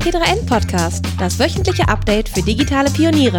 T3N Podcast, das wöchentliche Update für digitale Pioniere.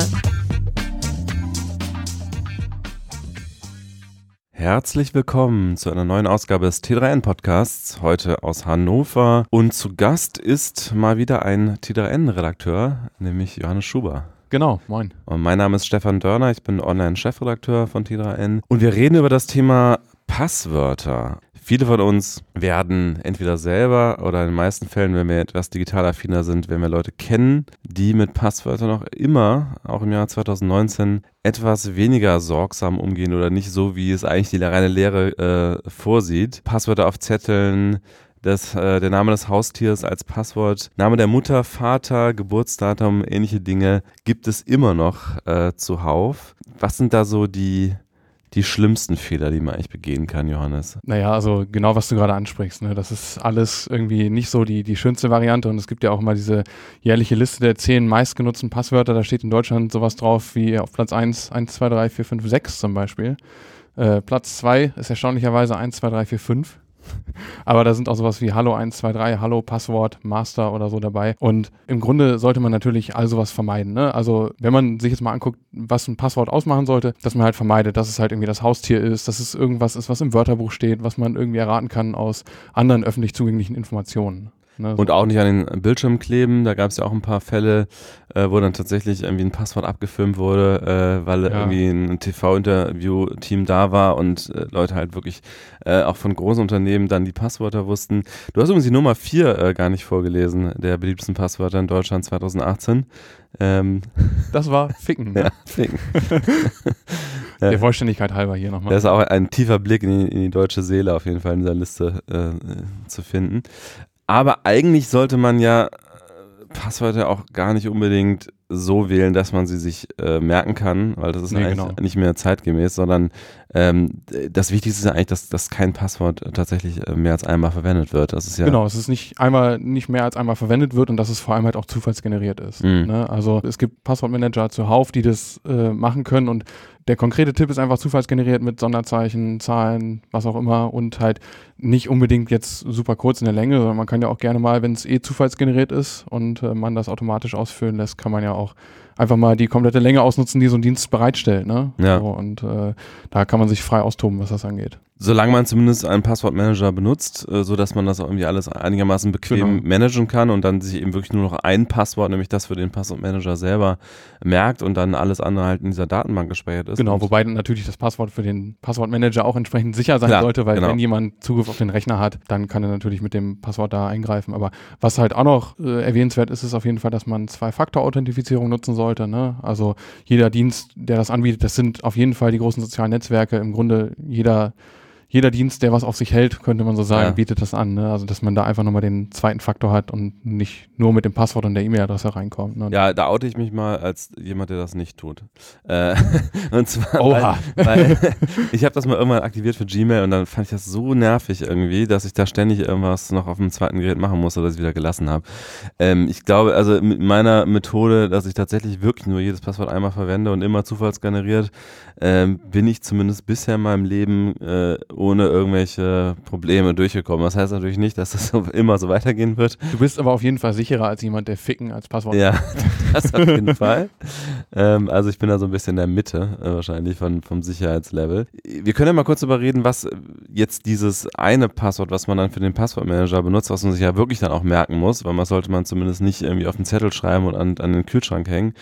Herzlich willkommen zu einer neuen Ausgabe des T3N Podcasts, heute aus Hannover. Und zu Gast ist mal wieder ein T3N-Redakteur, nämlich Johannes Schuber. Genau, moin. Und mein Name ist Stefan Dörner, ich bin Online-Chefredakteur von T3N. Und wir reden über das Thema Passwörter. Viele von uns werden entweder selber oder in den meisten Fällen, wenn wir etwas digital affiner sind, wenn wir Leute kennen, die mit Passwörtern noch immer, auch im Jahr 2019, etwas weniger sorgsam umgehen oder nicht so, wie es eigentlich die reine Lehre äh, vorsieht. Passwörter auf Zetteln, das, äh, der Name des Haustiers als Passwort, Name der Mutter, Vater, Geburtsdatum, ähnliche Dinge gibt es immer noch äh, zuhauf. Was sind da so die die schlimmsten Fehler, die man eigentlich begehen kann, Johannes? Naja, also genau, was du gerade ansprichst. Ne? Das ist alles irgendwie nicht so die, die schönste Variante und es gibt ja auch immer diese jährliche Liste der zehn meistgenutzten Passwörter. Da steht in Deutschland sowas drauf wie auf Platz 1, 1, 2, 3, 4, 5, 6 zum Beispiel. Äh, Platz 2 ist erstaunlicherweise 1, 2, 3, 4, 5. Aber da sind auch sowas wie Hallo 123, Hallo Passwort, Master oder so dabei. Und im Grunde sollte man natürlich all sowas vermeiden. Ne? Also wenn man sich jetzt mal anguckt, was ein Passwort ausmachen sollte, dass man halt vermeidet, dass es halt irgendwie das Haustier ist, dass es irgendwas ist, was im Wörterbuch steht, was man irgendwie erraten kann aus anderen öffentlich zugänglichen Informationen. Ne? Und auch nicht an den Bildschirm kleben. Da gab es ja auch ein paar Fälle, äh, wo dann tatsächlich irgendwie ein Passwort abgefilmt wurde, äh, weil ja. irgendwie ein TV-Interview-Team da war und äh, Leute halt wirklich äh, auch von großen Unternehmen dann die Passwörter wussten. Du hast übrigens die Nummer 4 äh, gar nicht vorgelesen, der beliebtesten Passwörter in Deutschland 2018. Ähm. Das war Ficken. Ne? Ja, Ficken. Der Vollständigkeit halber hier nochmal. Das ist auch ein tiefer Blick in die, in die, deutsche Seele auf jeden Fall in dieser Liste äh, zu finden. Aber eigentlich sollte man ja äh, Passwörter auch gar nicht unbedingt so wählen, dass man sie sich äh, merken kann, weil das ist nee, eigentlich genau. nicht mehr zeitgemäß, sondern ähm, das Wichtigste ist ja eigentlich, dass, dass kein Passwort tatsächlich äh, mehr als einmal verwendet wird. Das ist ja genau, es ist nicht einmal nicht mehr als einmal verwendet wird und dass es vor allem halt auch zufallsgeneriert ist. Mhm. Ne? Also es gibt Passwortmanager zuhauf, die das äh, machen können und der konkrete Tipp ist einfach zufallsgeneriert mit Sonderzeichen, Zahlen, was auch immer und halt nicht unbedingt jetzt super kurz in der Länge, sondern man kann ja auch gerne mal, wenn es eh zufallsgeneriert ist und äh, man das automatisch ausfüllen lässt, kann man ja auch einfach mal die komplette Länge ausnutzen, die so ein Dienst bereitstellt. Ne? Ja. So, und äh, da kann man sich frei austoben, was das angeht. Solange man zumindest einen Passwortmanager benutzt, äh, so dass man das auch irgendwie alles einigermaßen bequem genau. managen kann und dann sich eben wirklich nur noch ein Passwort, nämlich das für den Passwortmanager selber merkt und dann alles andere halt in dieser Datenbank gespeichert ist. Genau, wobei natürlich das Passwort für den Passwortmanager auch entsprechend sicher sein Klar, sollte, weil genau. wenn jemand Zugriff auf den Rechner hat, dann kann er natürlich mit dem Passwort da eingreifen. Aber was halt auch noch äh, erwähnenswert ist, ist auf jeden Fall, dass man Zwei-Faktor-Authentifizierung nutzen sollte. Ne? Also jeder Dienst, der das anbietet, das sind auf jeden Fall die großen sozialen Netzwerke. Im Grunde jeder jeder Dienst, der was auf sich hält, könnte man so sagen, ja. bietet das an. Ne? Also, dass man da einfach nochmal den zweiten Faktor hat und nicht nur mit dem Passwort und der E-Mail-Adresse reinkommt. Ne? Ja, da oute ich mich mal als jemand, der das nicht tut. Äh, und zwar, Oha. weil, weil ich habe das mal irgendwann aktiviert für Gmail und dann fand ich das so nervig irgendwie, dass ich da ständig irgendwas noch auf dem zweiten Gerät machen musste, dass ich wieder gelassen habe. Ähm, ich glaube, also mit meiner Methode, dass ich tatsächlich wirklich nur jedes Passwort einmal verwende und immer zufallsgeneriert, ähm, bin ich zumindest bisher in meinem Leben äh, ohne irgendwelche Probleme durchgekommen. Das heißt natürlich nicht, dass das so immer so weitergehen wird. Du bist aber auf jeden Fall sicherer als jemand, der Ficken als Passwort Ja, das auf jeden Fall. Ähm, also ich bin da so ein bisschen in der Mitte äh, wahrscheinlich von, vom Sicherheitslevel. Wir können ja mal kurz darüber reden, was jetzt dieses eine Passwort, was man dann für den Passwortmanager benutzt, was man sich ja wirklich dann auch merken muss, weil man sollte man zumindest nicht irgendwie auf den Zettel schreiben und an, an den Kühlschrank hängen,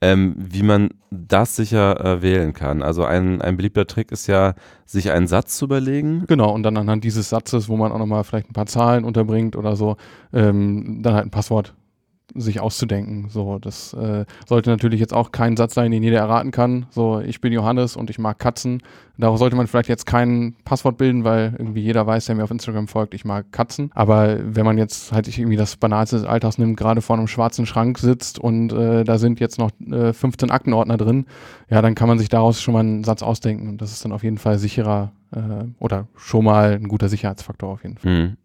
ähm, wie man das sicher äh, wählen kann. Also ein, ein beliebter Trick ist ja, sich einen Satz zu überlegen. Genau, und dann anhand dieses Satzes, wo man auch nochmal vielleicht ein paar Zahlen unterbringt oder so, ähm, dann halt ein Passwort sich auszudenken. So, das äh, sollte natürlich jetzt auch kein Satz sein, den jeder erraten kann. So, ich bin Johannes und ich mag Katzen. Daraus sollte man vielleicht jetzt kein Passwort bilden, weil irgendwie jeder weiß, der mir auf Instagram folgt, ich mag Katzen. Aber wenn man jetzt halt irgendwie das Banalste des Alltags nimmt, gerade vor einem schwarzen Schrank sitzt und äh, da sind jetzt noch äh, 15 Aktenordner drin, ja, dann kann man sich daraus schon mal einen Satz ausdenken. Und das ist dann auf jeden Fall sicherer äh, oder schon mal ein guter Sicherheitsfaktor auf jeden Fall. Mhm.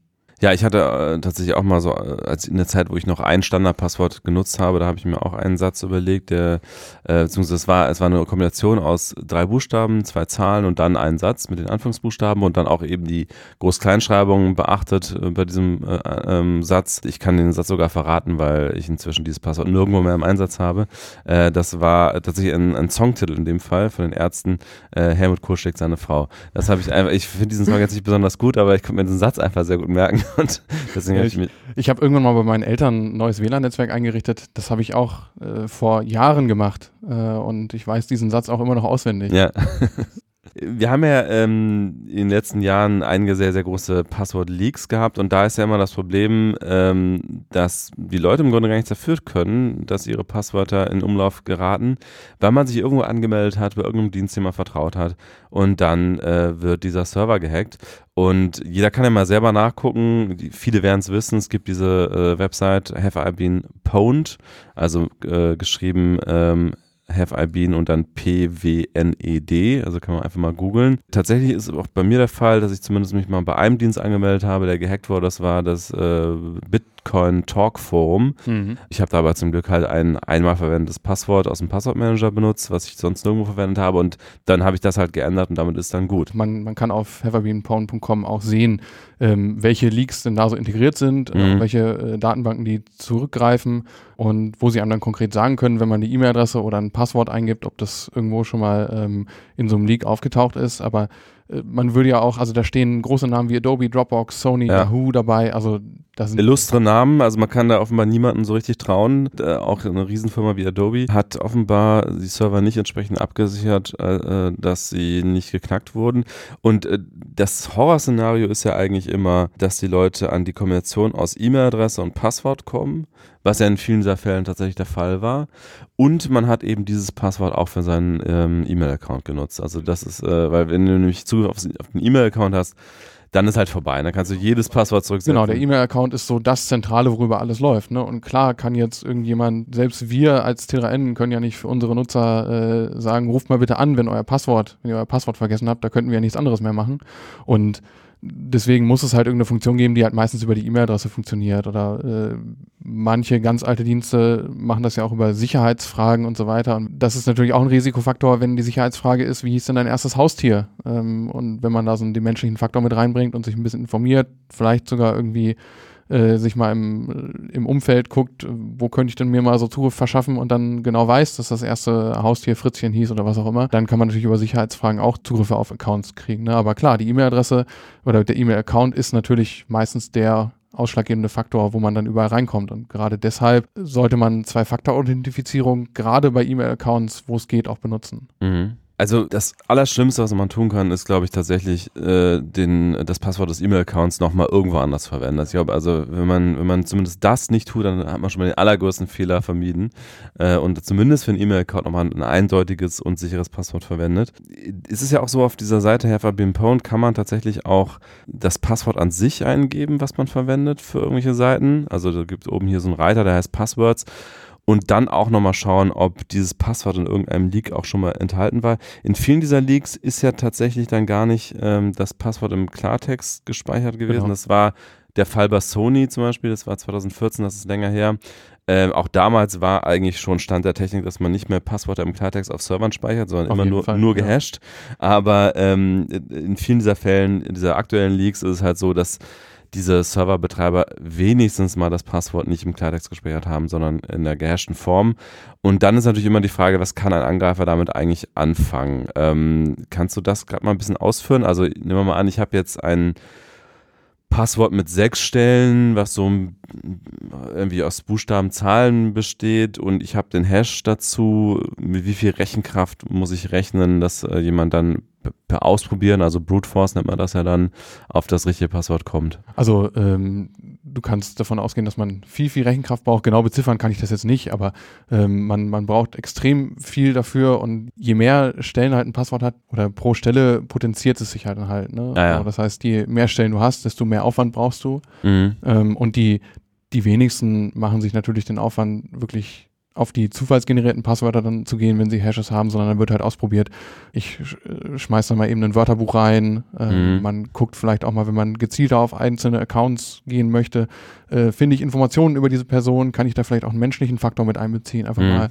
Ja, ich hatte äh, tatsächlich auch mal so, äh, als in der Zeit, wo ich noch ein Standardpasswort genutzt habe, da habe ich mir auch einen Satz überlegt, der, äh, beziehungsweise es war, es war eine Kombination aus drei Buchstaben, zwei Zahlen und dann einen Satz mit den Anfangsbuchstaben und dann auch eben die Groß-Kleinschreibung beachtet äh, bei diesem äh, ähm, Satz. Ich kann den Satz sogar verraten, weil ich inzwischen dieses Passwort nirgendwo mehr im Einsatz habe. Äh, das war tatsächlich ein, ein Songtitel in dem Fall von den Ärzten, äh, Helmut schlägt seine Frau. Das habe ich einfach, ich finde diesen Song jetzt nicht besonders gut, aber ich konnte mir diesen Satz einfach sehr gut merken. Und deswegen ich mich. Ich habe irgendwann mal bei meinen Eltern ein neues WLAN-Netzwerk eingerichtet. Das habe ich auch äh, vor Jahren gemacht. Äh, und ich weiß diesen Satz auch immer noch auswendig. Ja. Wir haben ja ähm, in den letzten Jahren einige sehr, sehr große Passwort-Leaks gehabt und da ist ja immer das Problem, ähm, dass die Leute im Grunde gar nichts dafür können, dass ihre Passwörter in Umlauf geraten, weil man sich irgendwo angemeldet hat, bei irgendeinem Dienst, dem man vertraut hat und dann äh, wird dieser Server gehackt und jeder kann ja mal selber nachgucken. Die, viele werden es wissen. Es gibt diese äh, Website Have I Been Pwned, also äh, geschrieben ähm, Have I Been und dann P-W-N-E-D, also kann man einfach mal googeln. Tatsächlich ist auch bei mir der Fall, dass ich zumindest mich mal bei einem Dienst angemeldet habe, der gehackt wurde. Das war das äh, Bit Bitcoin Talk Forum. Mhm. Ich habe da aber zum Glück halt ein einmal verwendetes Passwort aus dem Passwortmanager benutzt, was ich sonst nirgendwo verwendet habe und dann habe ich das halt geändert und damit ist dann gut. Man, man kann auf heverbeanpound.com auch sehen, ähm, welche Leaks denn da so integriert sind, mhm. welche äh, Datenbanken die zurückgreifen und wo sie einem dann konkret sagen können, wenn man die E-Mail-Adresse oder ein Passwort eingibt, ob das irgendwo schon mal ähm, in so einem Leak aufgetaucht ist. Aber äh, man würde ja auch, also da stehen große Namen wie Adobe, Dropbox, Sony, ja. Yahoo dabei. Also das sind illustre Namen. Also man kann da offenbar niemanden so richtig trauen. Äh, auch eine Riesenfirma wie Adobe hat offenbar die Server nicht entsprechend abgesichert, äh, äh dass sie nicht geknackt wurden. Und äh, das Horrorszenario ist ja eigentlich immer, dass die Leute an die Kombination aus E-Mail-Adresse und Passwort kommen was ja in vielen dieser Fällen tatsächlich der Fall war. Und man hat eben dieses Passwort auch für seinen ähm, E-Mail-Account genutzt. Also das ist, äh, weil wenn du nämlich Zugriff auf, den E-Mail-Account hast, dann ist halt vorbei. Dann kannst du jedes Passwort zurücksetzen. Genau, der E-Mail-Account ist so das Zentrale, worüber alles läuft. Ne? Und klar kann jetzt irgendjemand, selbst wir als TRN können ja nicht für unsere Nutzer äh, sagen, ruft mal bitte an, wenn euer Passwort, wenn ihr euer Passwort vergessen habt, da könnten wir ja nichts anderes mehr machen. Und deswegen muss es halt irgendeine Funktion geben, die halt meistens über die E-Mail-Adresse funktioniert. Oder äh, manche ganz alte Dienste machen das ja auch über Sicherheitsfragen und so weiter. Und das ist natürlich auch ein Risikofaktor, wenn die Sicherheitsfrage ist, wie hieß denn dein erstes Haustier? Ähm, und wenn man da so einen menschlichen Faktor mit reinbringt und sich ein bisschen informiert, vielleicht sogar irgendwie äh, sich mal im, im Umfeld guckt, wo könnte ich denn mir mal so Zugriff verschaffen und dann genau weiß, dass das erste Haustier Fritzchen hieß oder was auch immer, dann kann man natürlich über Sicherheitsfragen auch Zugriffe auf Accounts kriegen. Ne? Aber klar, die E-Mail-Adresse oder der E-Mail-Account ist natürlich meistens der ausschlaggebende Faktor, wo man dann überall reinkommt. Und gerade deshalb sollte man Zwei-Faktor-Authentifizierung gerade bei E-Mail-Accounts, wo es geht, auch benutzen. Mhm. Also das Allerschlimmste, was man tun kann, ist, glaube ich, tatsächlich äh, den, das Passwort des E-Mail-Accounts nochmal irgendwo anders verwenden. Also ich glaube, also wenn man, wenn man zumindest das nicht tut, dann hat man schon mal den allergrößten Fehler vermieden äh, und zumindest für einen E-Mail-Account nochmal ein eindeutiges und sicheres Passwort verwendet. Es ist ja auch so, auf dieser Seite HaveABeanPwned kann man tatsächlich auch das Passwort an sich eingeben, was man verwendet für irgendwelche Seiten. Also da gibt es oben hier so einen Reiter, der heißt Passwords und dann auch nochmal schauen, ob dieses Passwort in irgendeinem Leak auch schon mal enthalten war. In vielen dieser Leaks ist ja tatsächlich dann gar nicht ähm, das Passwort im Klartext gespeichert gewesen. Genau. Das war der Fall bei Sony zum Beispiel, das war 2014, das ist länger her. Ähm, auch damals war eigentlich schon Stand der Technik, dass man nicht mehr Passwörter im Klartext auf Servern speichert, sondern auf immer nur, Fall, nur gehasht. Ja. Aber ähm, in vielen dieser Fällen, in dieser aktuellen Leaks ist es halt so, dass diese Serverbetreiber wenigstens mal das Passwort nicht im Klartext gespeichert haben, sondern in der gehashten Form. Und dann ist natürlich immer die Frage, was kann ein Angreifer damit eigentlich anfangen? Ähm, kannst du das gerade mal ein bisschen ausführen? Also nehmen wir mal an, ich habe jetzt ein Passwort mit sechs Stellen, was so irgendwie aus Buchstaben, Zahlen besteht und ich habe den Hash dazu. Mit wie viel Rechenkraft muss ich rechnen, dass äh, jemand dann per Ausprobieren, also Brute Force nennt man das ja dann, auf das richtige Passwort kommt. Also ähm, du kannst davon ausgehen, dass man viel, viel Rechenkraft braucht. Genau beziffern kann ich das jetzt nicht, aber ähm, man, man braucht extrem viel dafür und je mehr Stellen halt ein Passwort hat oder pro Stelle potenziert es sich halt dann halt. Ne? Ja. also das heißt, je mehr Stellen du hast, desto mehr Aufwand brauchst du. Mhm. Ähm, und die, die wenigsten machen sich natürlich den Aufwand wirklich auf die zufallsgenerierten Passwörter dann zu gehen, wenn sie Hashes haben, sondern dann wird halt ausprobiert. Ich schmeiß dann mal eben ein Wörterbuch rein. Äh, mhm. Man guckt vielleicht auch mal, wenn man gezielter auf einzelne Accounts gehen möchte, äh, finde ich Informationen über diese Person, kann ich da vielleicht auch einen menschlichen Faktor mit einbeziehen, einfach mhm. mal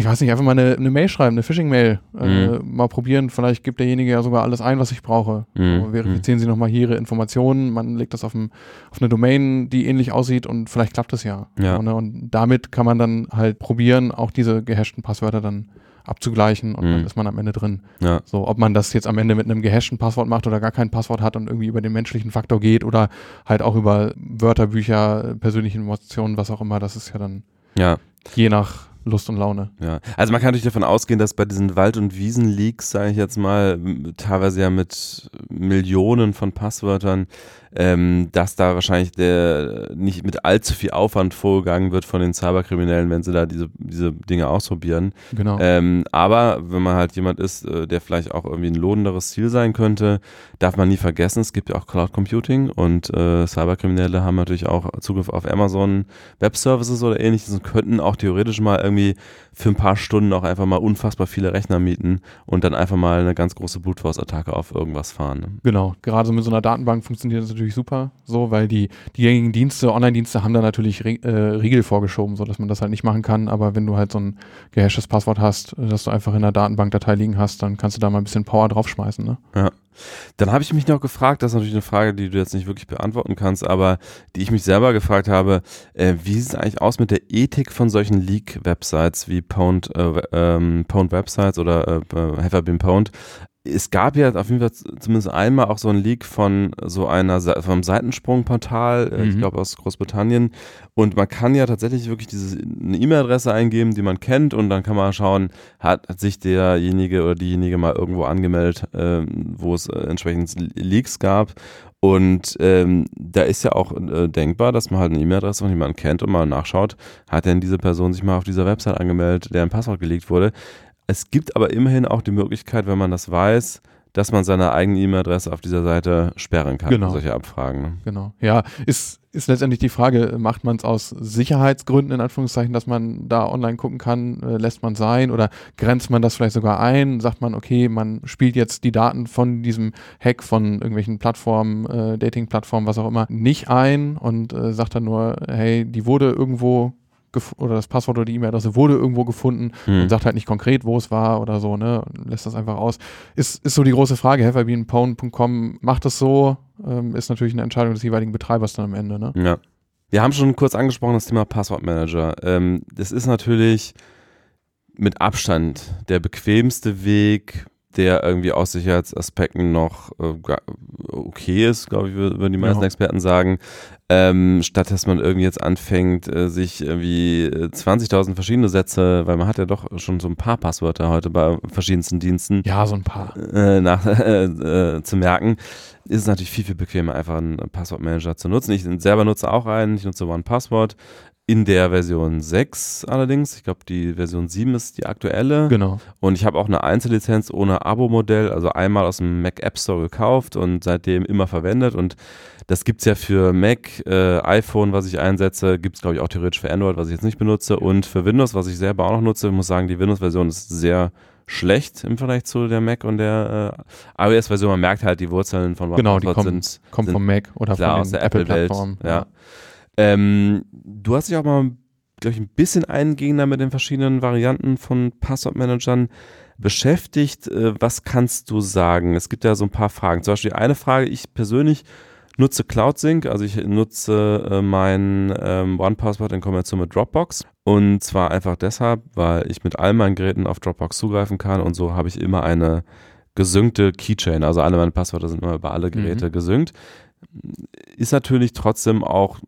ich weiß nicht, einfach mal eine, eine Mail schreiben, eine Phishing-Mail, äh, mhm. mal probieren. Vielleicht gibt derjenige ja sogar alles ein, was ich brauche. Mhm. So, verifizieren Sie nochmal hier Ihre Informationen. Man legt das auf, ein, auf, eine Domain, die ähnlich aussieht und vielleicht klappt es ja. ja. So, ne? Und damit kann man dann halt probieren, auch diese gehashten Passwörter dann abzugleichen und mhm. dann ist man am Ende drin. Ja. So, ob man das jetzt am Ende mit einem gehashten Passwort macht oder gar kein Passwort hat und irgendwie über den menschlichen Faktor geht oder halt auch über Wörterbücher, persönliche Informationen, was auch immer, das ist ja dann ja. je nach Lust und Laune. Ja, also man kann natürlich davon ausgehen, dass bei diesen Wald- und Wiesen-Leaks, sage ich jetzt mal, teilweise ja mit Millionen von Passwörtern ähm, dass da wahrscheinlich der nicht mit allzu viel Aufwand vorgegangen wird von den Cyberkriminellen, wenn sie da diese, diese Dinge ausprobieren. Genau. Ähm, aber wenn man halt jemand ist, äh, der vielleicht auch irgendwie ein lohnenderes Ziel sein könnte, darf man nie vergessen, es gibt ja auch Cloud Computing und äh, Cyberkriminelle haben natürlich auch Zugriff auf Amazon Web Services oder ähnliches und könnten auch theoretisch mal irgendwie für ein paar Stunden auch einfach mal unfassbar viele Rechner mieten und dann einfach mal eine ganz große Brute Force Attacke auf irgendwas fahren. Ne? Genau, gerade so mit so einer Datenbank funktioniert das natürlich super, so, weil die, gängigen Dienste, Online-Dienste haben da natürlich äh, Riegel vorgeschoben, so dass man das halt nicht machen kann, aber wenn du halt so ein gehashtes Passwort hast, das du einfach in der Datenbankdatei liegen hast, dann kannst du da mal ein bisschen Power draufschmeißen, ne? Ja. Dann habe ich mich noch gefragt, das ist natürlich eine Frage, die du jetzt nicht wirklich beantworten kannst, aber die ich mich selber gefragt habe, äh, wie sieht es eigentlich aus mit der Ethik von solchen Leak-Websites wie Pwned, äh, ähm, Pwned Websites oder äh, Have I Been Pwned? Es gab ja auf jeden Fall zumindest einmal auch so ein Leak von so einer vom Seitensprungportal, äh, mhm. ich glaube aus Großbritannien. Und man kann ja tatsächlich wirklich diese eine E-Mail-Adresse eingeben, die man kennt, und dann kann man schauen, hat, hat sich derjenige oder diejenige mal irgendwo angemeldet, äh, wo es äh, entsprechend Leaks gab. Und ähm, da ist ja auch äh, denkbar, dass man halt eine E-Mail-Adresse von jemandem kennt und mal nachschaut, hat denn diese Person sich mal auf dieser Website angemeldet, deren Passwort geleakt wurde. Es gibt aber immerhin auch die Möglichkeit, wenn man das weiß, dass man seine eigene E-Mail-Adresse auf dieser Seite sperren kann genau. solche Abfragen. Ne? Genau. Ja, ist, ist letztendlich die Frage, macht man es aus Sicherheitsgründen, in Anführungszeichen, dass man da online gucken kann, äh, lässt man sein oder grenzt man das vielleicht sogar ein, sagt man, okay, man spielt jetzt die Daten von diesem Hack von irgendwelchen Plattformen, äh, Dating-Plattformen, was auch immer, nicht ein und äh, sagt dann nur, hey, die wurde irgendwo oder das Passwort oder die E-Mail-Adresse wurde irgendwo gefunden hm. und sagt halt nicht konkret, wo es war oder so, ne? lässt das einfach aus. Ist, ist so die große Frage. Heverbeanpwn.com macht das so, ähm, ist natürlich eine Entscheidung des jeweiligen Betreibers dann am Ende, ne? Ja. Wir haben schon kurz angesprochen das Thema Passwortmanager. Ähm, das ist natürlich mit Abstand der bequemste Weg, der irgendwie aus Sicherheitsaspekten noch äh, okay ist, glaube ich, würden die meisten ja. Experten sagen. Ähm, statt dass man irgendwie jetzt anfängt, äh, sich irgendwie 20.000 äh, verschiedene Sätze, weil man hat ja doch schon so ein paar Passwörter heute bei verschiedensten Diensten. Ja, so ein paar. Äh, nach, äh, zu merken, ist es natürlich viel, viel bequemer, einfach einen Passwortmanager zu nutzen. Ich selber nutze auch einen, ich nutze OnePassword. In der Version 6 allerdings, ich glaube, die Version 7 ist die aktuelle. Genau. Und ich habe auch eine Einzellizenz ohne Abo-Modell, also einmal aus dem Mac App Store gekauft und seitdem immer verwendet. Und das gibt es ja für Mac, äh, iPhone, was ich einsetze, gibt es, glaube ich, auch theoretisch für Android, was ich jetzt nicht benutze. Und für Windows, was ich selber auch noch nutze, ich muss sagen, die Windows-Version ist sehr schlecht im Vergleich zu der Mac und der äh, iOS-Version. Man merkt halt, die Wurzeln von genau, die kommen, sind, kommen sind vom Mac oder klar, von der Apple-Welt. ja. ja. Ähm, du hast dich auch mal, glaube ich, ein bisschen eingehender mit den verschiedenen Varianten von Passwortmanagern beschäftigt. Äh, was kannst du sagen? Es gibt ja so ein paar Fragen. Zum Beispiel eine Frage, ich persönlich nutze CloudSync, also ich nutze äh, mein ähm, OnePassword in Kombination mit Dropbox. Und zwar einfach deshalb, weil ich mit all meinen Geräten auf Dropbox zugreifen kann und so habe ich immer eine gesynkte Keychain. Also alle meine Passwörter sind immer über alle Geräte mhm. gesynkt. Ist natürlich trotzdem auch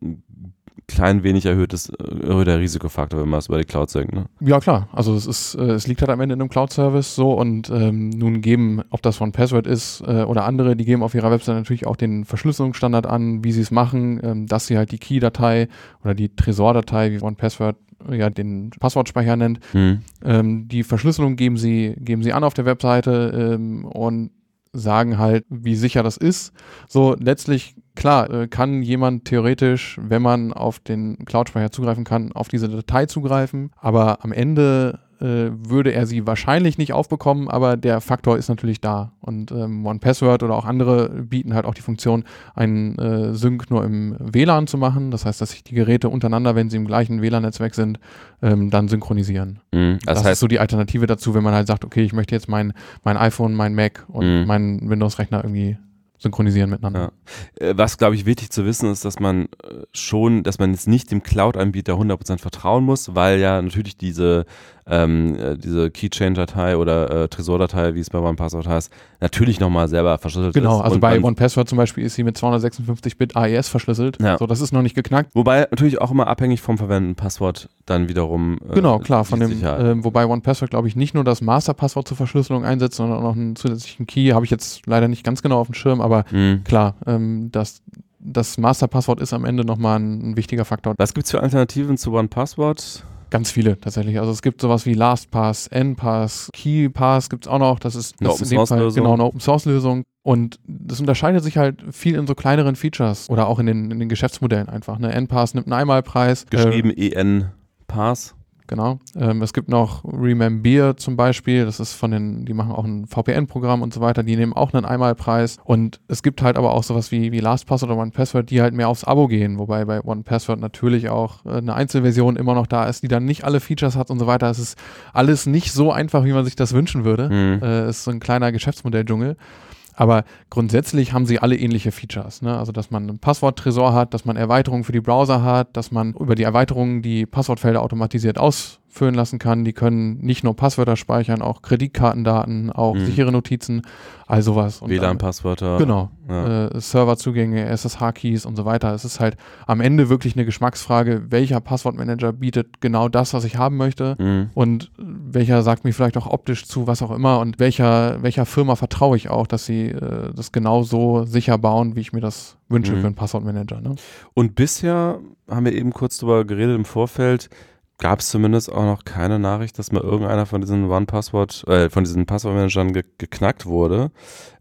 klein wenig erhöhtes, erhöhter Risikofaktor, wenn man es über die Cloud senkt. Ne? Ja, klar. Also es ist, äh, es liegt halt am Ende in einem Cloud-Service so und ähm, nun geben, ob das von Password ist äh, oder andere, die geben auf ihrer Website natürlich auch den Verschlüsselungsstandard an, wie sie es machen, ähm, dass sie halt die Key-Datei oder die Tresor-Datei, wie OnePassword ja den Passwortspeicher nennt, hm. ähm, die Verschlüsselung geben sie, geben sie an auf der Webseite ähm, und sagen halt, wie sicher das ist. So letztlich klar, äh, kann jemand theoretisch, wenn man auf den Cloud-Speicher zugreifen kann, auf diese Datei zugreifen, aber am Ende äh, würde er sie wahrscheinlich nicht aufbekommen, aber der Faktor ist natürlich da. Und ähm, OnePassword oder auch andere bieten halt auch die Funktion, einen äh, Sync nur im WLAN zu machen. Das heißt, dass sich die Geräte untereinander, wenn sie im gleichen WLAN-Netzwerk sind, ähm, dann synchronisieren. Mhm, das, das ist heißt, so die Alternative dazu, wenn man halt sagt, okay, ich möchte jetzt mein, mein iPhone, mein Mac und Mhm. meinen Windows-Rechner irgendwie synchronisieren miteinander. Ja. Äh, Was, glaube ich, wichtig zu wissen ist, dass man äh, schon, dass man jetzt nicht dem Cloud-Anbieter 100% vertrauen muss, weil ja natürlich diese, ähm, äh, diese Keychain-Datei oder äh, Tresor-Datei, wie es bei OnePassword heißt, natürlich nochmal selber verschlüsselt Genau, ist. also Und bei OnePassword zum Beispiel ist sie mit 256-Bit AES verschlüsselt. Ja. So, das ist noch nicht geknackt. Wobei natürlich auch immer abhängig vom verwendeten Passwort dann wiederum. äh, Genau, klar, von dem, ähm, wobei OnePassword, glaube ich, nicht nur das Masterpasswort zur Verschlüsselung einsetzt, sondern auch noch einen zusätzlichen Key. Habe ich jetzt leider nicht ganz genau auf dem Schirm, aber Mhm. klar, ähm, das, das Masterpasswort ist am Ende nochmal ein, ein wichtiger Faktor. Was gibt es für Alternativen zu OnePassword? Ganz viele tatsächlich. Also es gibt sowas wie LastPass, NPass, KeyPass gibt es auch noch. Das ist Eine das in dem Fall Open-Source-Lösung. genau eine Open Source Lösung. Und das unterscheidet sich halt viel in so kleineren Features oder auch in den, in den Geschäftsmodellen einfach. Ne? NPass nimmt einen Einmalpreis. Äh, Geschrieben EN Pass. Genau. Ähm, es gibt noch Remember zum Beispiel, das ist von den, die machen auch ein VPN-Programm und so weiter, die nehmen auch einen Einmalpreis. Und es gibt halt aber auch sowas wie, wie LastPass oder OnePassword, die halt mehr aufs Abo gehen, wobei bei OnePassword natürlich auch äh, eine Einzelversion immer noch da ist, die dann nicht alle Features hat und so weiter. Es ist alles nicht so einfach, wie man sich das wünschen würde. Mhm. Äh, es ist so ein kleiner Geschäftsmodell-Dschungel. Aber grundsätzlich haben sie alle ähnliche Features. Ne? Also, dass man einen Passworttresor hat, dass man Erweiterungen für die Browser hat, dass man über die Erweiterungen die Passwortfelder automatisiert ausfüllen lassen kann. Die können nicht nur Passwörter speichern, auch Kreditkartendaten, auch Mhm. sichere Notizen, all sowas. WLAN-Passwörter. Genau. Ja. Äh, Serverzugänge, SSH-Keys und so weiter. Es ist halt am Ende wirklich eine Geschmacksfrage, welcher Passwortmanager bietet genau das, was ich haben möchte Mhm. und welcher sagt mir vielleicht auch optisch zu, was auch immer und welcher, welcher Firma vertraue ich auch, dass sie äh, das genau so sicher bauen, wie ich mir das wünsche Mhm. für einen Passwortmanager. Ne? Und bisher haben wir eben kurz drüber geredet im Vorfeld, gab es zumindest auch noch keine Nachricht, dass mal irgendeiner von diesen One-Passwort, äh, von diesen Passwortmanagern ge geknackt wurde.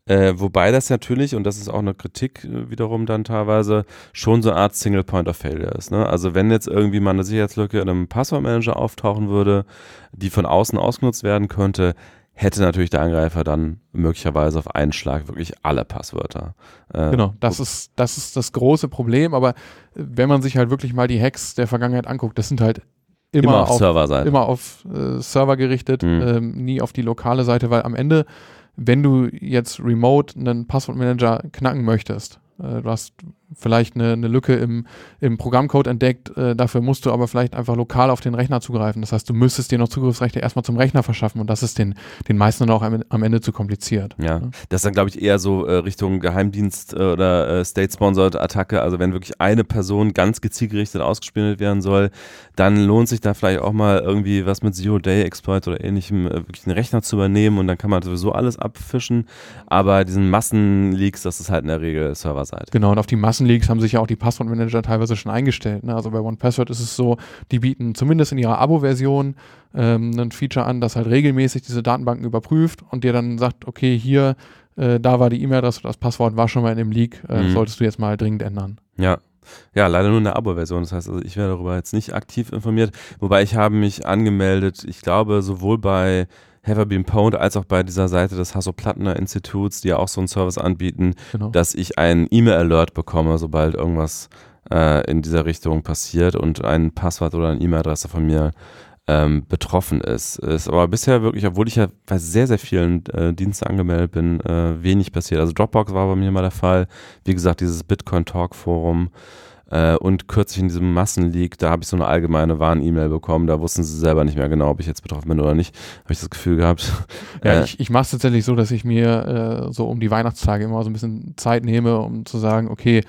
Äh, wobei das natürlich, und das ist auch eine Kritik äh, wiederum dann teilweise, schon so eine Art Single Point of Failure ist. Ne? Also wenn jetzt irgendwie mal eine Sicherheitslücke in einem Passwortmanager auftauchen würde, die von außen ausgenutzt werden könnte, hätte natürlich der Angreifer dann möglicherweise auf einen Schlag wirklich alle Passwörter. Äh, Genau, das ist, das ist das große Problem, aber äh, wenn man sich halt wirklich mal die Hacks der Vergangenheit anguckt, das sind halt immer, immer, auf, auf, Serverseite. immer auf äh, Server gerichtet, Mhm. ähm, nie auf die lokale Seite, weil am Ende, wenn du jetzt remote einen Passwortmanager knacken möchtest, äh, du hast vielleicht eine, eine Lücke im, im Programmcode entdeckt, äh, dafür musst du aber vielleicht einfach lokal auf den Rechner zugreifen. Das heißt, du müsstest dir noch Zugriffsrechte erstmal zum Rechner verschaffen und das ist den, den meisten dann auch am, am Ende zu kompliziert. Ja, Ne? das ist dann, glaube ich, eher so äh, Richtung Geheimdienst äh, oder äh, State-Sponsored Attacke. Also wenn wirklich eine Person ganz gezielt gerichtet ausgespielt werden soll, dann lohnt sich da vielleicht auch mal irgendwie was mit Zero-Day-Exploit oder ähnlichem, äh, wirklich einen Rechner zu übernehmen und dann kann man sowieso alles abfischen. Aber diesen Massenleaks, das ist halt in der Regel Serverseite. Genau, und auf die Massenleaks haben sich ja auch die Passwortmanager teilweise schon eingestellt. Ne? Also bei OnePassword ist es so, die bieten zumindest in ihrer Abo-Version ähm, ein Feature an, das halt regelmäßig diese Datenbanken überprüft und dir dann sagt, okay, hier, äh, da war die E-Mail-Adresse, das Passwort war schon mal in dem Leak, äh, Mhm. solltest du jetzt mal dringend ändern. Ja. Ja, leider nur in der Abo-Version. Das heißt, also ich werde darüber jetzt nicht aktiv informiert. Wobei ich habe mich angemeldet, ich glaube, sowohl bei Have I Been Pwned als auch bei dieser Seite des Hasso-Plattner-Instituts, die ja auch so einen Service anbieten, Genau. dass ich einen E-Mail-Alert bekomme, sobald irgendwas äh, in dieser Richtung passiert und ein Passwort oder eine E-Mail-Adresse von mir ähm, betroffen ist. Ist aber bisher wirklich, obwohl ich ja bei sehr, sehr vielen äh, Diensten angemeldet bin, äh, wenig passiert. Also Dropbox war bei mir mal der Fall. Wie gesagt, dieses Bitcoin-Talk-Forum äh, und kürzlich in diesem Massenleak, da habe ich so eine allgemeine Warn-E-Mail bekommen. Da wussten sie selber nicht mehr genau, ob ich jetzt betroffen bin oder nicht. Habe ich das Gefühl gehabt. Ja, Äh, ich, ich mache es tatsächlich so, dass ich mir äh, so um die Weihnachtstage immer so ein bisschen Zeit nehme, um zu sagen, okay,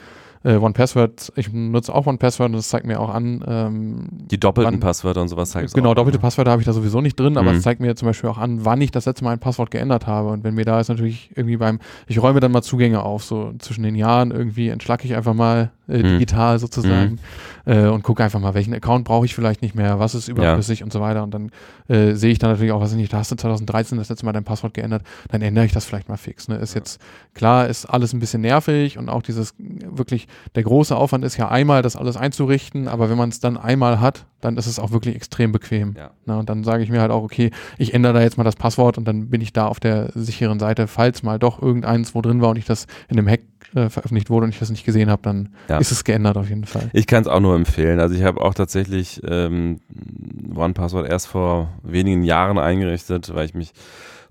äh, OnePassword, ich nutze auch OnePassword und das zeigt mir auch an, ähm, die doppelten wann- Passwörter und sowas zeigt es Genau, auch. doppelte Passwörter habe ich da sowieso nicht drin, aber Mhm. es zeigt mir zum Beispiel auch an, wann ich das letzte Mal ein Passwort geändert habe. Und wenn mir da ist natürlich irgendwie beim, ich räume dann mal Zugänge auf, so zwischen den Jahren irgendwie entschlacke ich einfach mal äh, Mhm. digital sozusagen äh, und gucke einfach mal, welchen Account brauche ich vielleicht nicht mehr, was ist überflüssig und so weiter. Und dann äh, sehe ich dann natürlich auch, was ich nicht, da hast du 2013 das letzte Mal dein Passwort geändert, dann ändere ich das vielleicht mal fix. Ne? Ist jetzt klar, ist alles ein bisschen nervig und auch dieses wirklich, der große Aufwand ist ja einmal, das alles einzurichten, aber wenn man es dann einmal hat, dann ist es auch wirklich extrem bequem. Ja. Ne? Und dann sage ich mir halt auch, okay, ich ändere da jetzt mal das Passwort und dann bin ich da auf der sicheren Seite, falls mal doch irgendeins wo drin war und ich das in dem Hack äh, veröffentlicht wurde und ich das nicht gesehen habe, dann Ja. ist es geändert auf jeden Fall. Ich kann es auch nur empfehlen. Also ich habe auch tatsächlich ähm, OnePassword erst vor wenigen Jahren eingerichtet, weil ich mich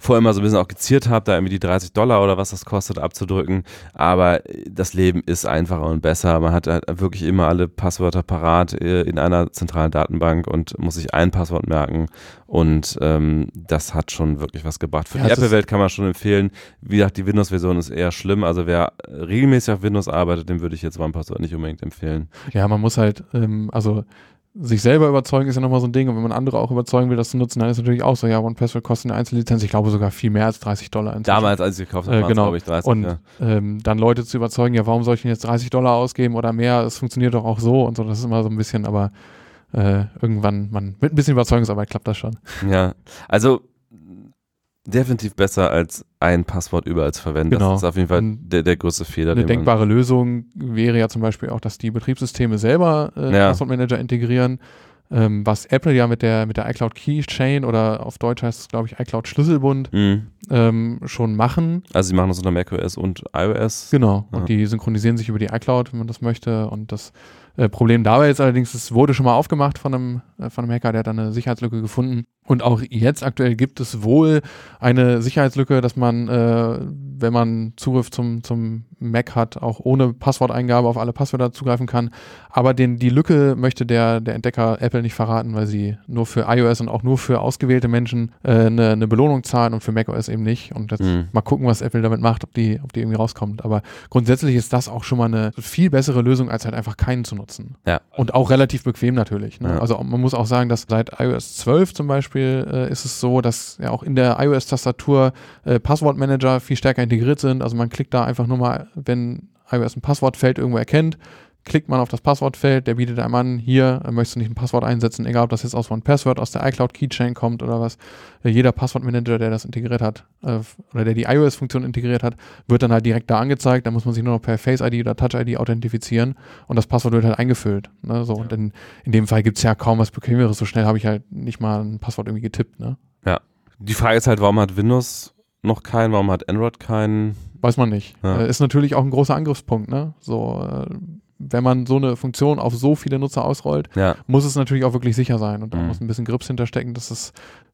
vorher immer so ein bisschen auch geziert habe, da irgendwie die 30 Dollar oder was das kostet abzudrücken. Aber das Leben ist einfacher und besser. Man hat halt wirklich immer alle Passwörter parat äh, in einer zentralen Datenbank und muss sich ein Passwort merken. Und ähm, das hat schon wirklich was gebracht. Für Ja, die Apple-Welt kann man schon empfehlen. Wie gesagt, die Windows-Version ist eher schlimm. Also wer regelmäßig auf Windows arbeitet, dem würde ich jetzt OnePassword nicht unbedingt empfehlen. Ja, man muss halt, ähm, also sich selber überzeugen ist ja nochmal so ein Ding und wenn man andere auch überzeugen will, das zu nutzen, dann ist natürlich auch so, ja, OnePassword kostet eine Einzellizenz, ich glaube sogar viel mehr als 30 Dollar. inzwischen. Damals, als ich gekauft habe, Äh, genau. glaube ich, 30. Und ja. ähm, dann Leute zu überzeugen, ja, warum soll ich denn jetzt 30 Dollar ausgeben oder mehr? Es funktioniert doch auch so und so. Das ist immer so ein bisschen, aber äh, irgendwann, man mit ein bisschen Überzeugungsarbeit klappt das schon. ja, also definitiv besser als ein Passwort überall zu verwenden. Genau. Das ist auf jeden Fall der, der größte Fehler. Eine denkbare Lösung wäre ja zum Beispiel auch, dass die Betriebssysteme selber äh, Ja. Passwortmanager integrieren, ähm, was Apple ja mit der, mit der iCloud Keychain oder auf Deutsch heißt es, glaube ich, iCloud Schlüsselbund Mhm. ähm, schon machen. Also sie machen das unter macOS und iOS. Genau. Ja. Und die synchronisieren sich über die iCloud, wenn man das möchte. Und das äh, Problem dabei ist allerdings, es wurde schon mal aufgemacht von einem, äh, von einem Hacker, der hat da eine Sicherheitslücke gefunden. Und auch jetzt aktuell gibt es wohl eine Sicherheitslücke, dass man, äh, wenn man Zugriff zum, zum Mac hat, auch ohne Passworteingabe auf alle Passwörter zugreifen kann. Aber den, die Lücke möchte der, der Entdecker Apple nicht verraten, weil sie nur für iOS und auch nur für ausgewählte Menschen äh, eine, eine Belohnung zahlen und für macOS eben nicht. Und jetzt Mhm. mal gucken, was Apple damit macht, ob die, ob die irgendwie rauskommt. Aber grundsätzlich ist das auch schon mal eine viel bessere Lösung, als halt einfach keinen zu nutzen. Ja. Und auch relativ bequem natürlich. Ne? Ja. Also man muss auch sagen, dass seit iOS 12 zum Beispiel äh, ist es so, dass ja auch in der iOS-Tastatur äh, Passwortmanager viel stärker integriert sind. Also man klickt da einfach nur mal, wenn iOS ein Passwortfeld irgendwo erkennt, klickt man auf das Passwortfeld, der bietet einem an, hier äh, möchtest du nicht ein Passwort einsetzen, egal ob das jetzt aus OnePassword, aus der iCloud Keychain kommt oder was. Äh, jeder Passwortmanager, der das integriert hat äh, oder der die iOS-Funktion integriert hat, wird dann halt direkt da angezeigt. Da muss man sich nur noch per Face ID oder Touch ID authentifizieren und das Passwort wird halt eingefüllt. Ne? So, Und in, in dem Fall gibt es ja kaum was Bequemeres. So schnell habe ich halt nicht mal ein Passwort irgendwie getippt. Ne? Die Frage ist halt, warum hat Windows noch keinen, warum hat Android keinen? Weiß man nicht. Ja. Äh, ist natürlich auch ein großer Angriffspunkt. Ne? So, äh, wenn man so eine Funktion auf so viele Nutzer ausrollt, Ja, muss es natürlich auch wirklich sicher sein und da Mhm. muss ein bisschen Grips hinterstecken, dass es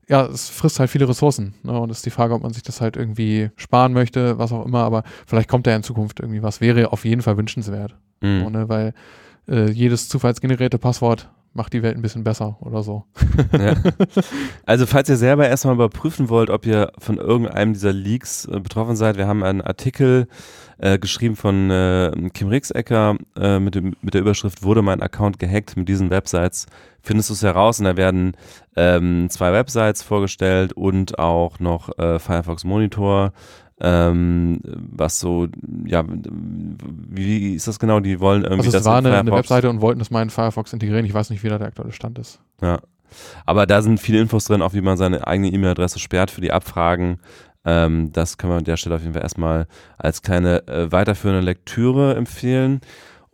ja, es frisst halt viele Ressourcen. Ne? Und es ist die Frage, ob man sich das halt irgendwie sparen möchte, was auch immer, aber vielleicht kommt da ja in Zukunft irgendwie was. Wäre auf jeden Fall wünschenswert. mhm. So, ne? Weil äh, jedes zufallsgenerierte Passwort macht die Welt ein bisschen besser oder so. ja. Also falls ihr selber erstmal überprüfen wollt, ob ihr von irgendeinem dieser Leaks äh, betroffen seid, wir haben einen Artikel äh, geschrieben von äh, Kim Rixecker äh, mit, dem, mit der Überschrift Wurde mein Account gehackt mit diesen Websites? Findest du es heraus und da werden ähm, zwei Websites vorgestellt und auch noch äh, Firefox Monitor. Ähm, was so, ja, wie ist das genau? Die wollen irgendwie Also das es war in eine, eine Webseite und wollten das mal in Firefox integrieren. Ich weiß nicht, wie da der aktuelle Stand ist. Ja. Aber da sind viele Infos drin, auch wie man seine eigene E-Mail-Adresse sperrt für die Abfragen. Ähm, das können wir an der Stelle auf jeden Fall erstmal als kleine äh, weiterführende Lektüre empfehlen.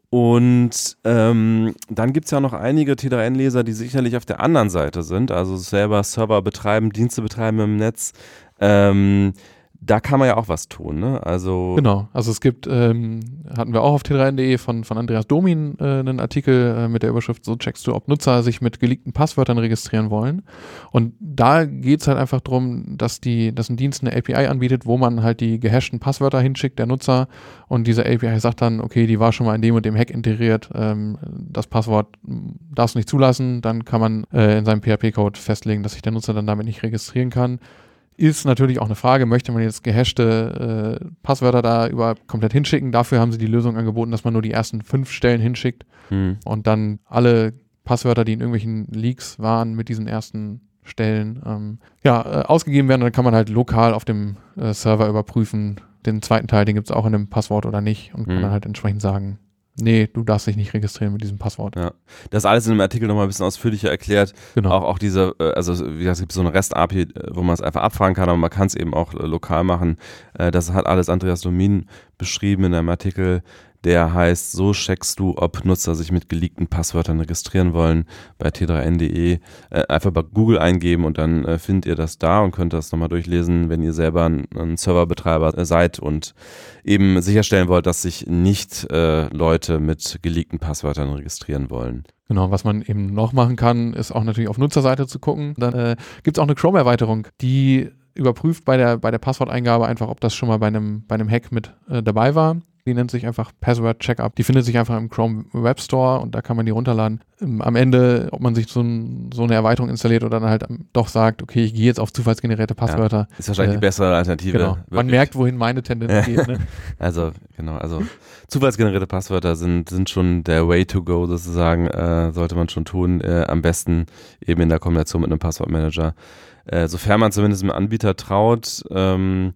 Und ähm, dann gibt es ja noch einige T3N-Leser, die sicherlich auf der anderen Seite sind, also selber Server betreiben, Dienste betreiben im Netz. Ähm, da kann man ja auch was tun, ne? Also Genau, also es gibt, ähm, hatten wir auch auf t3n.de von, von Andreas Domin äh, einen Artikel äh, mit der Überschrift, so checkst du, ob Nutzer sich mit geleakten Passwörtern registrieren wollen. Und da geht's halt einfach drum, dass, die, dass ein Dienst eine API anbietet, wo man halt die gehashten Passwörter hinschickt, der Nutzer. Und diese API sagt dann, okay, die war schon mal in dem und dem Hack integriert, ähm, das Passwort darfst du nicht zulassen, dann kann man äh, in seinem PHP-Code festlegen, dass sich der Nutzer dann damit nicht registrieren kann. Ist natürlich auch eine Frage, möchte man jetzt gehashte äh, Passwörter da über komplett hinschicken? Dafür haben sie die Lösung angeboten, dass man nur die ersten fünf Stellen hinschickt hm, und dann alle Passwörter, die in irgendwelchen Leaks waren, mit diesen ersten Stellen ähm, ja, äh, ausgegeben werden. Und dann kann man halt lokal auf dem äh, Server überprüfen. Den zweiten Teil, den gibt es auch in dem Passwort oder nicht und kann Mhm. dann halt entsprechend sagen, nee, du darfst dich nicht registrieren mit diesem Passwort. Ja. Das ist alles in dem Artikel nochmal ein bisschen ausführlicher erklärt. Genau. Auch, auch diese, äh, also wie gesagt, es gibt so eine REST-API, äh, wo man es einfach abfragen kann, aber man kann es eben auch äh, lokal machen. Das hat alles Andreas Domin beschrieben in einem Artikel, der heißt, so checkst du, ob Nutzer sich mit geleakten Passwörtern registrieren wollen bei t3n.de. Äh, Einfach bei Google eingeben und dann äh, findet ihr das da und könnt das nochmal durchlesen, wenn ihr selber ein, ein Serverbetreiber äh, seid und eben sicherstellen wollt, dass sich nicht äh, Leute mit geleakten Passwörtern registrieren wollen. Genau, was man eben noch machen kann, ist auch natürlich auf Nutzerseite zu gucken. Dann äh, gibt es auch eine Chrome-Erweiterung, die überprüft bei der, bei der Passworteingabe einfach, ob das schon mal bei einem, bei einem Hack mit äh, dabei war. Die nennt sich einfach Password Checkup. Die findet sich einfach im Chrome Web Store und da kann man die runterladen. Ähm, Am Ende, ob man sich so, ein, so eine Erweiterung installiert oder dann halt ähm, doch sagt, okay, ich gehe jetzt auf zufallsgenerierte Passwörter. Ist wahrscheinlich Äh, die bessere Alternative. Genau. Man merkt, wohin meine Tendenz geht. Ne? Also, genau, also zufallsgenerierte Passwörter sind, sind schon der Way to go sozusagen, äh, sollte man schon tun. Äh, am besten eben in der Kombination mit einem Passwortmanager. Äh, sofern man zumindest dem Anbieter traut, ähm,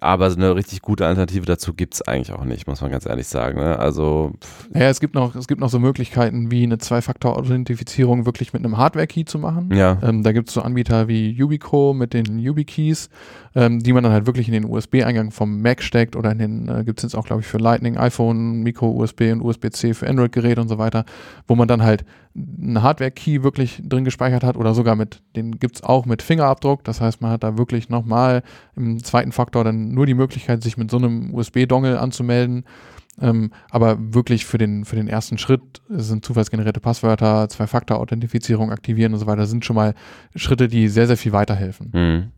aber eine richtig gute Alternative dazu gibt's eigentlich auch nicht, muss man ganz ehrlich sagen. Ne? Also, Ja, es gibt noch, es gibt noch so Möglichkeiten wie eine Zwei-Faktor-Authentifizierung wirklich mit einem Hardware-Key zu machen. ja, Ähm, da gibt es so Anbieter wie Yubico mit den YubiKeys, ähm, die man dann halt wirklich in den USB-Eingang vom Mac steckt oder in den, äh, gibt es jetzt auch, glaube ich, für Lightning, iPhone, Micro-USB und USB-C für Android-Geräte und so weiter, wo man dann halt einen Hardware-Key wirklich drin gespeichert hat oder sogar mit, den gibt es auch mit Fingerabdruck. Das heißt, man hat da wirklich nochmal im zweiten Faktor dann nur die Möglichkeit, sich mit so einem USB-Dongle anzumelden. Ähm, aber wirklich für den, für den ersten Schritt sind zufallsgenerierte Passwörter, Zwei-Faktor-Authentifizierung aktivieren und so weiter, sind schon mal Schritte, die sehr, sehr viel weiterhelfen. hm.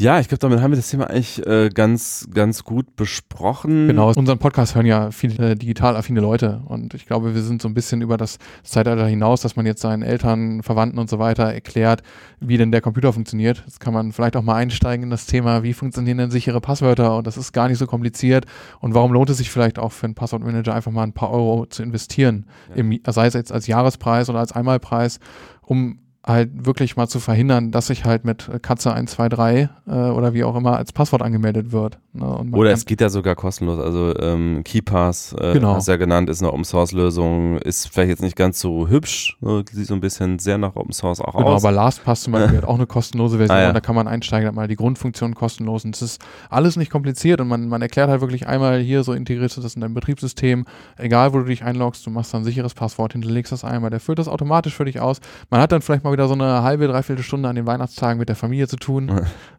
Ja, ich glaube, damit haben wir das Thema eigentlich äh, ganz, ganz gut besprochen. Genau, unseren Podcast hören ja viele digital affine Leute und ich glaube, wir sind so ein bisschen über das Zeitalter hinaus, dass man jetzt seinen Eltern, Verwandten und so weiter erklärt, wie denn der Computer funktioniert. Jetzt kann man vielleicht auch mal einsteigen in das Thema, wie funktionieren denn sichere Passwörter und das ist gar nicht so kompliziert und warum lohnt es sich vielleicht auch für einen Passwortmanager einfach mal ein paar Euro zu investieren, Ja. im, sei es jetzt als Jahrespreis oder als Einmalpreis, um halt wirklich mal zu verhindern, dass sich halt mit Katze 123 äh, oder wie auch immer als Passwort angemeldet wird. Ne? Oder es geht ja sogar kostenlos. Also ähm, KeyPass, äh, Genau. hast du ja genannt, ist eine Open-Source-Lösung, ist vielleicht jetzt nicht ganz so hübsch, ne, sieht so ein bisschen sehr nach Open-Source auch Genau, aus. aber LastPass zum Beispiel hat auch eine kostenlose Version, Ah, ja. da kann man einsteigen, hat mal die Grundfunktion kostenlos und es ist alles nicht kompliziert und man, man erklärt halt wirklich einmal hier so integrierst du das in dein Betriebssystem, egal wo du dich einloggst, du machst dann ein sicheres Passwort, hinterlegst das einmal, der füllt das automatisch für dich aus. Man hat dann vielleicht mal wieder so eine halbe, dreiviertel Stunde an den Weihnachtstagen mit der Familie zu tun,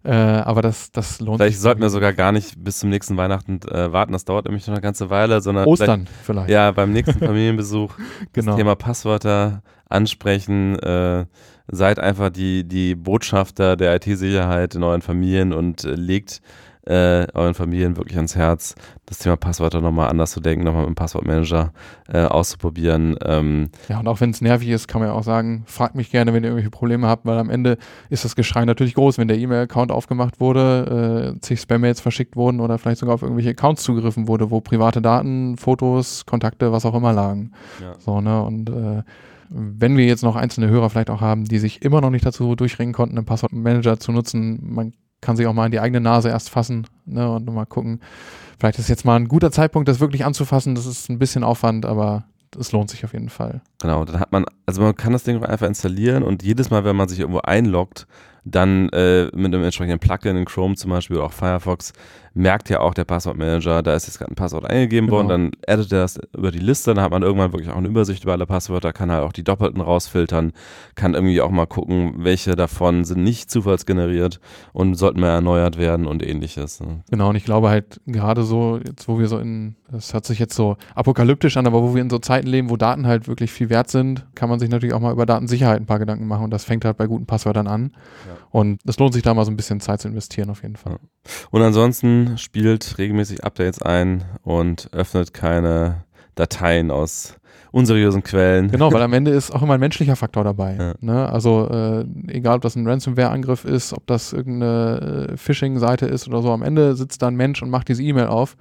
äh, aber das, das lohnt Vielleicht sich. sollten wir sogar gar nicht bis zum nächsten Weihnachten äh, warten, das dauert nämlich noch eine ganze Weile, sondern vielleicht- Ostern vielleicht. Ja, beim nächsten Familienbesuch genau. das Thema Passwörter ansprechen. Äh, seid einfach die, die Botschafter der IT-Sicherheit in euren Familien und äh, legt äh, euren Familien wirklich ans Herz, das Thema Passwörter nochmal anders zu denken, nochmal mit dem Passwortmanager äh, auszuprobieren. Ähm, Ja, und auch wenn es nervig ist, kann man ja auch sagen, fragt mich gerne, wenn ihr irgendwelche Probleme habt, weil am Ende ist das Geschrei natürlich groß, wenn der E-Mail-Account aufgemacht wurde, äh, zig Spam-Mails verschickt wurden oder vielleicht sogar auf irgendwelche Accounts zugegriffen wurde, wo private Daten, Fotos, Kontakte, was auch immer lagen. Ja. So, ne, und äh, wenn wir jetzt noch einzelne Hörer vielleicht auch haben, die sich immer noch nicht dazu durchringen konnten, einen Passwortmanager zu nutzen, man kann sich auch mal in die eigene Nase erst fassen ne, und mal gucken. Vielleicht ist jetzt mal ein guter Zeitpunkt, das wirklich anzufassen. Das ist ein bisschen Aufwand, aber es lohnt sich auf jeden Fall. Genau, dann hat man, also man kann das Ding einfach installieren und jedes Mal, wenn man sich irgendwo einloggt, dann äh, mit einem entsprechenden Plugin in Chrome zum Beispiel oder auch Firefox, merkt ja auch der Passwortmanager, da ist jetzt gerade ein Passwort eingegeben Genau. worden, dann addet er das über die Liste, dann hat man irgendwann wirklich auch eine Übersicht über alle Passwörter, kann halt auch die Doppelten rausfiltern, kann irgendwie auch mal gucken, welche davon sind nicht zufallsgeneriert und sollten mal erneuert werden und ähnliches. ne? Genau, und ich glaube halt gerade so, jetzt wo wir so in, das hört sich jetzt so apokalyptisch an, aber wo wir in so Zeiten leben, wo Daten halt wirklich viel wert sind, kann man sich natürlich auch mal über Datensicherheit ein paar Gedanken machen und das fängt halt bei guten Passwörtern an. Ja. Und es lohnt sich da mal so ein bisschen Zeit zu investieren auf jeden Fall. Und ansonsten spielt regelmäßig Updates ein und öffnet keine Dateien aus unseriösen Quellen. Genau, weil am Ende ist auch immer ein menschlicher Faktor dabei. Ja. Ne? Also äh, egal, ob das ein Ransomware-Angriff ist, ob das irgendeine äh, Phishing-Seite ist oder so, am Ende sitzt da ein Mensch und macht diese E-Mail auf.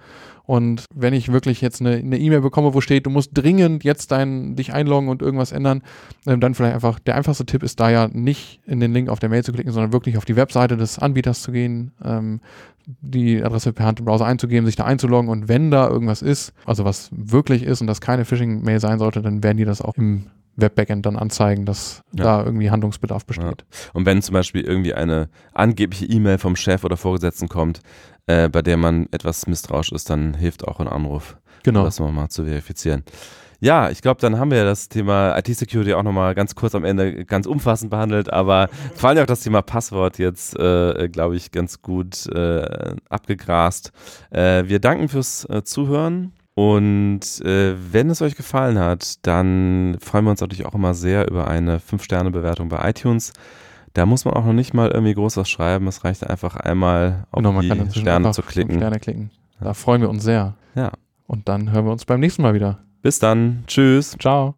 Und wenn ich wirklich jetzt eine E-Mail bekomme, wo steht, du musst dringend jetzt dein, dich einloggen und irgendwas ändern, ähm, dann vielleicht einfach, der einfachste Tipp ist da ja nicht in den Link auf der Mail zu klicken, sondern wirklich auf die Webseite des Anbieters zu gehen, ähm, die Adresse per Hand im Browser einzugeben, sich da einzuloggen und wenn da irgendwas ist, also was wirklich ist und das keine Phishing-Mail sein sollte, dann werden die das auch im Web-Backend dann anzeigen, dass Ja. da irgendwie Handlungsbedarf besteht. Und wenn zum Beispiel irgendwie eine angebliche E-Mail vom Chef oder Vorgesetzten kommt, äh, bei der man etwas misstrauisch ist, dann hilft auch ein Anruf, Genau. das nochmal zu verifizieren. Ja, ich glaube, dann haben wir das Thema IT-Security auch nochmal ganz kurz am Ende ganz umfassend behandelt, aber vor allem auch das Thema Passwort jetzt, äh, glaube ich, ganz gut äh, abgegrast. Äh, wir danken fürs äh, Zuhören und äh, wenn es euch gefallen hat, dann freuen wir uns natürlich auch immer sehr über eine 5-Sterne-Bewertung bei iTunes. Da muss man auch noch nicht mal irgendwie groß was schreiben. Es reicht einfach einmal auf Genau, die Sterne zu klicken. Sterne klicken. Da freuen wir uns sehr. Ja. Und dann hören wir uns beim nächsten Mal wieder. Bis dann. Tschüss. Ciao.